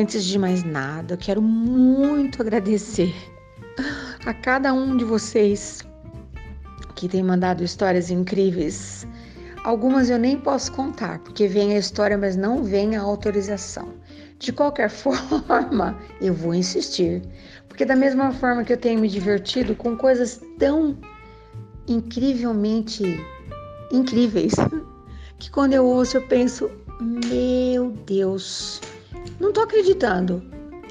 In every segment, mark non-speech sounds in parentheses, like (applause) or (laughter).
Antes de mais nada, eu quero muito agradecer a cada um de vocês que tem mandado histórias incríveis. Algumas eu nem posso contar, porque vem a história, mas não vem a autorização. De qualquer (laughs) forma, eu vou insistir, porque da mesma forma que eu tenho me divertido com coisas tão incrivelmente incríveis, (laughs) que quando eu ouço eu penso, meu Deus, não tô acreditando.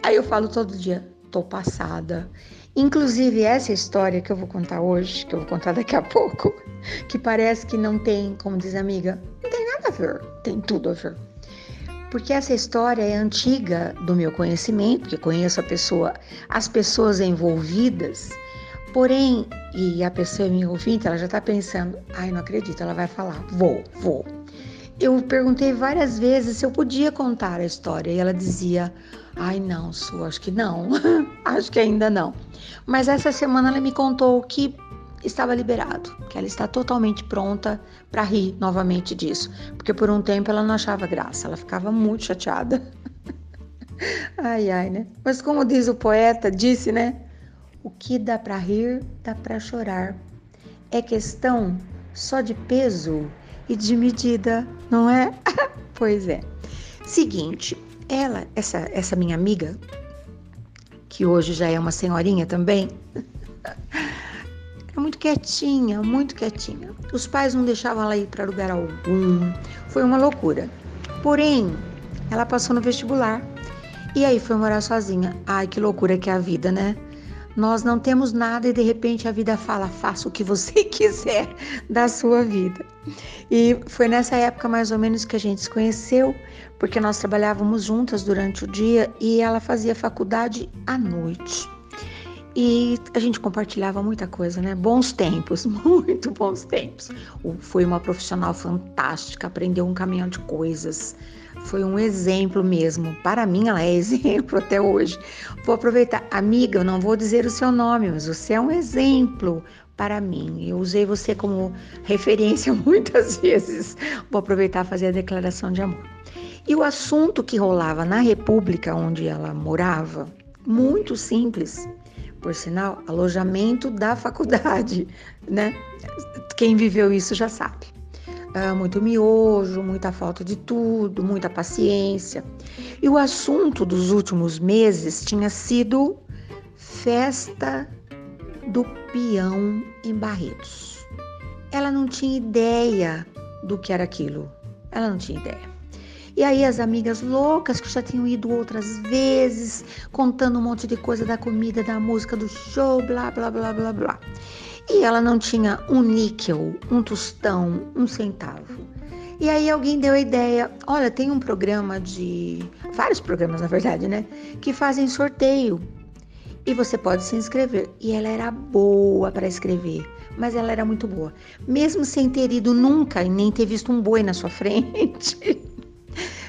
Aí eu falo todo dia, tô passada. Inclusive, essa história que eu vou contar hoje, que eu vou contar daqui a pouco, (laughs) que parece que não tem, como diz a amiga, não tem nada a ver, tem tudo a ver. Porque essa história é antiga do meu conhecimento, que conheço a pessoa, as pessoas envolvidas, porém, e a pessoa me ouvinte, ela já está pensando, ai, não acredito, ela vai falar, vou, vou. Eu perguntei várias vezes se eu podia contar a história e ela dizia, Ai, não, Su, acho que não. (laughs) acho que ainda não. Mas essa semana ela me contou que estava liberado, que ela está totalmente pronta para rir novamente disso, porque por um tempo ela não achava graça, ela ficava muito chateada. (laughs) ai, ai, né? Mas como diz o poeta, disse, né? O que dá para rir, dá para chorar. É questão só de peso e de medida, não é? (laughs) pois é. Seguinte, ela, essa, essa minha amiga, que hoje já é uma senhorinha também, era (laughs) muito quietinha, muito quietinha. Os pais não deixavam ela ir para lugar algum. Foi uma loucura. Porém, ela passou no vestibular e aí foi morar sozinha. Ai, que loucura que é a vida, né? Nós não temos nada e de repente a vida fala: faça o que você (laughs) quiser da sua vida. E foi nessa época mais ou menos que a gente se conheceu, porque nós trabalhávamos juntas durante o dia e ela fazia faculdade à noite. E a gente compartilhava muita coisa, né? Bons tempos, (laughs) muito bons tempos. Foi uma profissional fantástica, aprendeu um caminhão de coisas foi um exemplo mesmo. Para mim, ela é (laughs) exemplo até hoje. Vou aproveitar. Amiga, eu não vou dizer o seu nome, mas você é um exemplo para mim. Eu usei você como referência (laughs) muitas vezes. Vou aproveitar fazer a declaração de amor. E o assunto que rolava na República onde ela morava, muito simples, por sinal, alojamento da faculdade, né? Quem viveu isso já sabe uh, muito miojo, muita falta de tudo, muita paciência. E o assunto dos últimos meses tinha sido festa do peão em Barretos. Ela não tinha ideia do que era aquilo. Ela não tinha ideia. E aí as amigas loucas que já tinham ido outras vezes, contando um monte de coisa da comida, da música, do show, blá, blá, blá, blá, blá. E ela não tinha um níquel, um tostão, um centavo. E aí alguém deu a ideia, olha, tem um programa de vários programas, na verdade, né, que fazem sorteio. E você pode se inscrever. E ela era boa para escrever, mas ela era muito boa, mesmo sem ter ido nunca e nem ter visto um boi na sua (laughs) frente.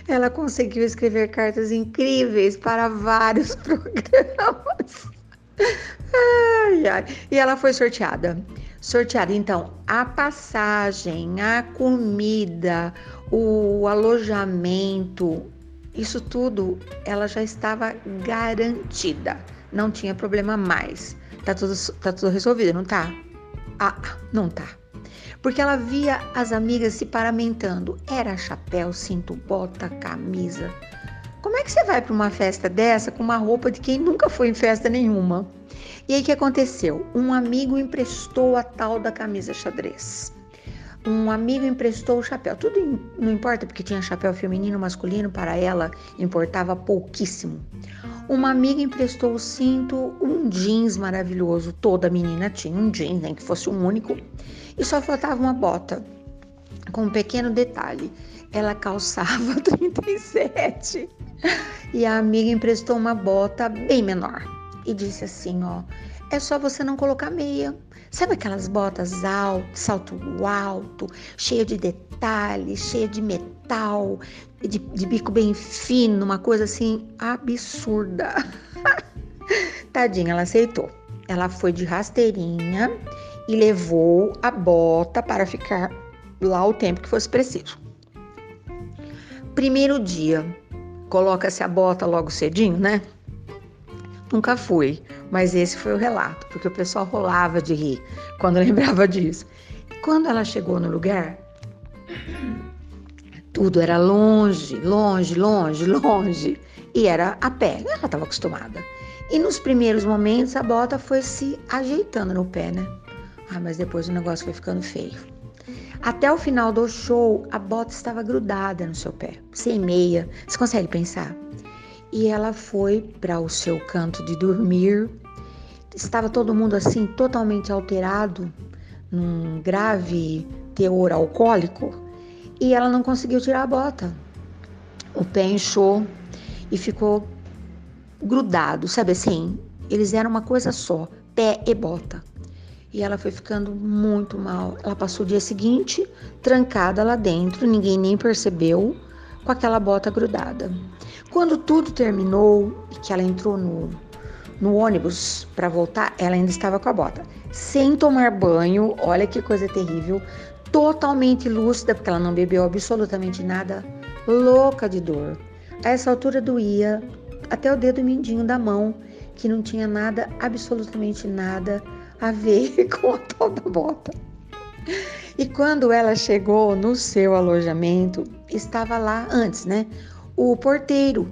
Ela conseguiu escrever cartas incríveis para vários (laughs) programas. (laughs) Ai, ai. E ela foi sorteada. Sorteada, então, a passagem, a comida, o alojamento, isso tudo ela já estava garantida. Não tinha problema mais. Tá tudo, tá tudo resolvido, não tá? Ah, não tá. Porque ela via as amigas se paramentando. Era chapéu, cinto, bota, camisa. Como é que você vai para uma festa dessa com uma roupa de quem nunca foi em festa nenhuma? E aí o que aconteceu? Um amigo emprestou a tal da camisa xadrez. Um amigo emprestou o chapéu. Tudo não importa porque tinha chapéu feminino, masculino, para ela importava pouquíssimo. Uma amiga emprestou o cinto, um jeans maravilhoso. Toda menina tinha um jeans, nem que fosse um único. E só faltava uma bota. Com um pequeno detalhe ela calçava (laughs) 37 (laughs) e a amiga emprestou uma bota bem menor e disse assim: Ó, é só você não colocar meia. Sabe aquelas botas alto, salto alto, cheia de detalhes, cheia de metal, de, de bico bem fino, uma coisa assim absurda. (laughs) Tadinha, ela aceitou. Ela foi de rasteirinha e levou a bota para ficar lá o tempo que fosse preciso. Primeiro dia, coloca-se a bota logo cedinho, né? Nunca fui, mas esse foi o relato, porque o pessoal rolava de rir quando (laughs) lembrava disso. Quando ela chegou no lugar, tudo era longe, longe, longe, longe, e era a pé, ela estava acostumada. E nos primeiros momentos a bota foi se ajeitando no pé, né? Ah, mas depois o negócio foi ficando feio. Até o final do show, a bota estava grudada no seu pé, sem meia. Você consegue pensar? E ela foi para o seu canto de dormir. Estava todo mundo assim, totalmente alterado, num grave teor alcoólico, e ela não conseguiu tirar a bota. O pé inchou e ficou grudado, sabe assim? Eles eram uma coisa só, pé e bota e ela foi ficando muito mal. Ela passou o dia seguinte trancada lá dentro, ninguém nem percebeu, com aquela bota grudada. Quando tudo terminou e que ela entrou no, no ônibus para voltar, ela ainda estava com a bota, sem tomar banho. Olha que coisa terrível, totalmente lúcida, porque ela não bebeu absolutamente nada, louca de dor. A essa altura doía até o dedo mindinho da mão, que não tinha nada, absolutamente nada a ver (laughs) com a tal da bota. E quando ela chegou no seu alojamento, estava lá antes, né? O porteiro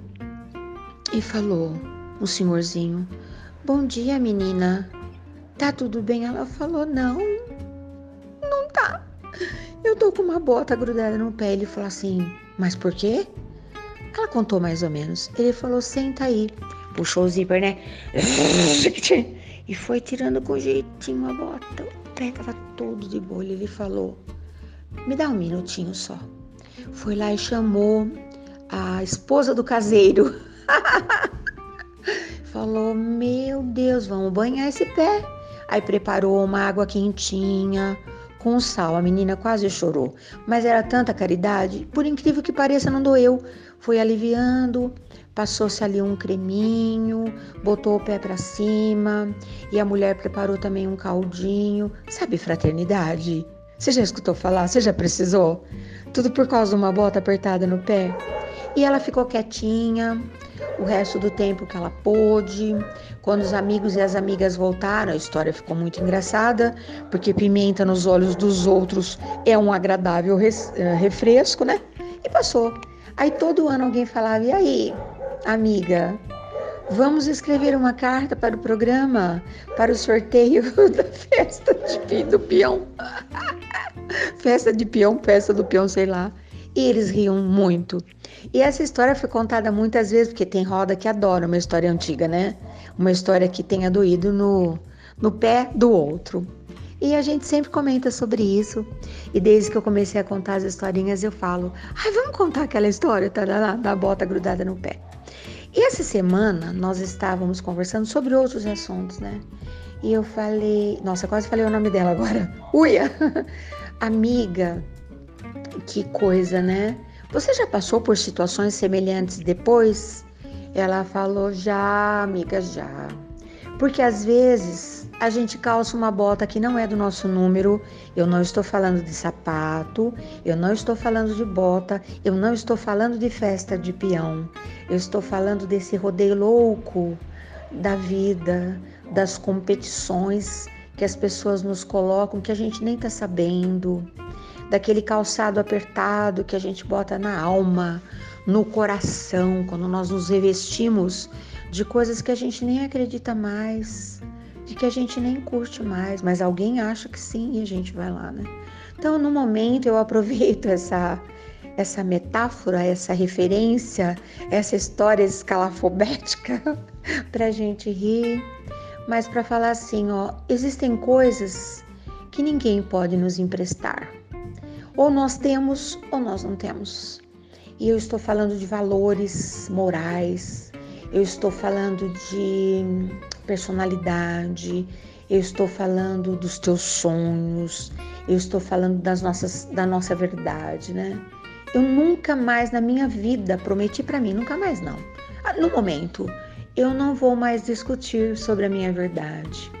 e falou, o senhorzinho: Bom dia, menina. Tá tudo bem? Ela falou: Não, não tá. Eu tô com uma bota grudada no pé. Ele falou assim: Mas por quê? Ela contou mais ou menos. Ele falou: Senta aí. Puxou o zíper, né? (laughs) e foi tirando com jeitinho a bota. O pé tava todo de bolha. Ele falou: Me dá um minutinho só. Foi lá e chamou a esposa do caseiro. (laughs) falou: Meu Deus, vamos banhar esse pé. Aí preparou uma água quentinha com sal. A menina quase chorou, mas era tanta caridade, por incrível que pareça, não doeu. Foi aliviando, Passou-se ali um creminho, botou o pé para cima e a mulher preparou também um caldinho. Sabe fraternidade? Você já escutou falar? Você já precisou? Tudo por causa de uma bota apertada no pé? E ela ficou quietinha o resto do tempo que ela pôde. Quando os amigos e as amigas voltaram, a história ficou muito engraçada, porque pimenta nos olhos dos outros é um agradável eh, refresco, né? E passou. Aí todo ano alguém falava: e aí, amiga, vamos escrever uma carta para o programa, para o sorteio (laughs) da festa de, do peão. (laughs) festa de peão, festa do peão, sei lá. E eles riam muito. E essa história foi contada muitas vezes, porque tem roda que adora uma história antiga, né? Uma história que tenha doído no, no pé do outro. E a gente sempre comenta sobre isso. E desde que eu comecei a contar as historinhas, eu falo: ai, vamos contar aquela história tá, da, da bota grudada no pé. E essa semana nós estávamos conversando sobre outros assuntos, né? E eu falei, nossa, quase falei o nome dela agora. (laughs) Uia! (laughs) Amiga, que coisa, né? Você já passou por situações semelhantes depois? Ela falou, já, amiga, já. Porque às vezes a gente calça uma bota que não é do nosso número. Eu não estou falando de sapato, eu não estou falando de bota, eu não estou falando de festa de peão. Eu estou falando desse rodeio louco da vida, das competições que as pessoas nos colocam que a gente nem está sabendo, daquele calçado apertado que a gente bota na alma, no coração, quando nós nos revestimos de coisas que a gente nem acredita mais de que a gente nem curte mais, mas alguém acha que sim e a gente vai lá, né? Então, no momento, eu aproveito (laughs) essa essa metáfora, essa referência, essa história escalafobética (laughs) para a gente rir, mas para falar assim, ó, existem coisas que ninguém pode nos emprestar. Ou nós temos ou nós não temos. E eu estou falando de valores morais, eu estou falando de personalidade, eu estou falando dos teus sonhos, eu estou falando das nossas, da nossa verdade, né? Eu nunca mais na minha vida prometi para mim, nunca mais não. Ah, no momento, eu não vou mais discutir sobre a minha verdade.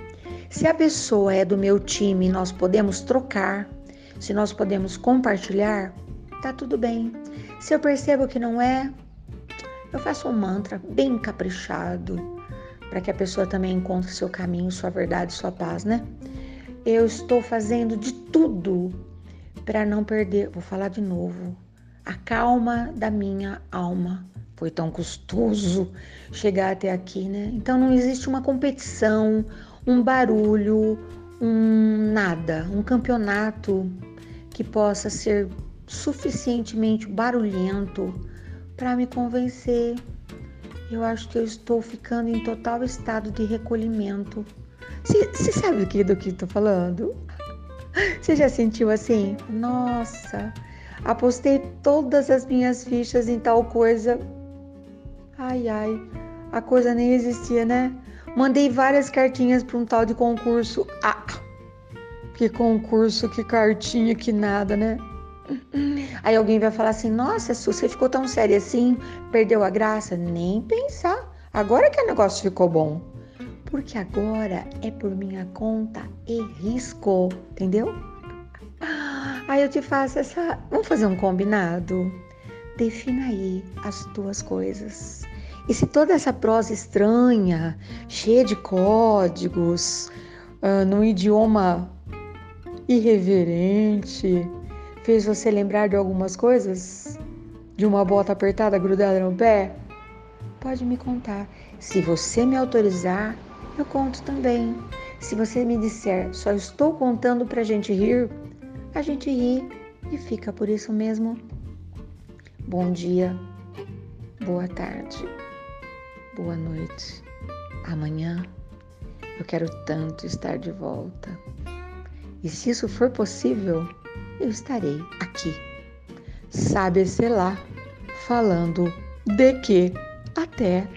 Se a pessoa é do meu time, nós podemos trocar, se nós podemos compartilhar, tá tudo bem. Se eu percebo que não é, Eu faço um mantra bem caprichado para que a pessoa também encontre seu caminho, sua verdade, sua paz, né? Eu estou fazendo de tudo para não perder, vou falar de novo, a calma da minha alma. Foi tão custoso chegar até aqui, né? Então não existe uma competição, um barulho, um nada, um campeonato que possa ser suficientemente barulhento para me convencer. Eu acho que eu estou ficando em total estado de recolhimento. Você sabe do que do que estou falando? Você já sentiu assim? Nossa, apostei todas as minhas fichas em tal coisa. Ai, ai, a coisa nem existia, né? Mandei várias cartinhas para um tal de concurso. Ah, que concurso, que cartinha, que nada, né? Aí alguém vai falar assim: Nossa, Su, você ficou tão séria assim, perdeu a graça? Nem pensar. Agora que o negócio ficou bom. Porque agora é por minha conta e risco, entendeu? Aí eu te faço essa. Vamos fazer um combinado? Defina aí as tuas coisas. E se toda essa prosa estranha, cheia de códigos, uh, num idioma irreverente, fez você lembrar de algumas coisas? De uma bota apertada grudada no pé? Pode me contar. Se você me autorizar, eu conto também. Se você me disser só estou contando pra gente rir, a gente ri e fica por isso mesmo. Bom dia, boa tarde, boa noite. Amanhã eu quero tanto estar de volta. E se isso for possível, eu estarei aqui. Sabe, sei lá, falando de que até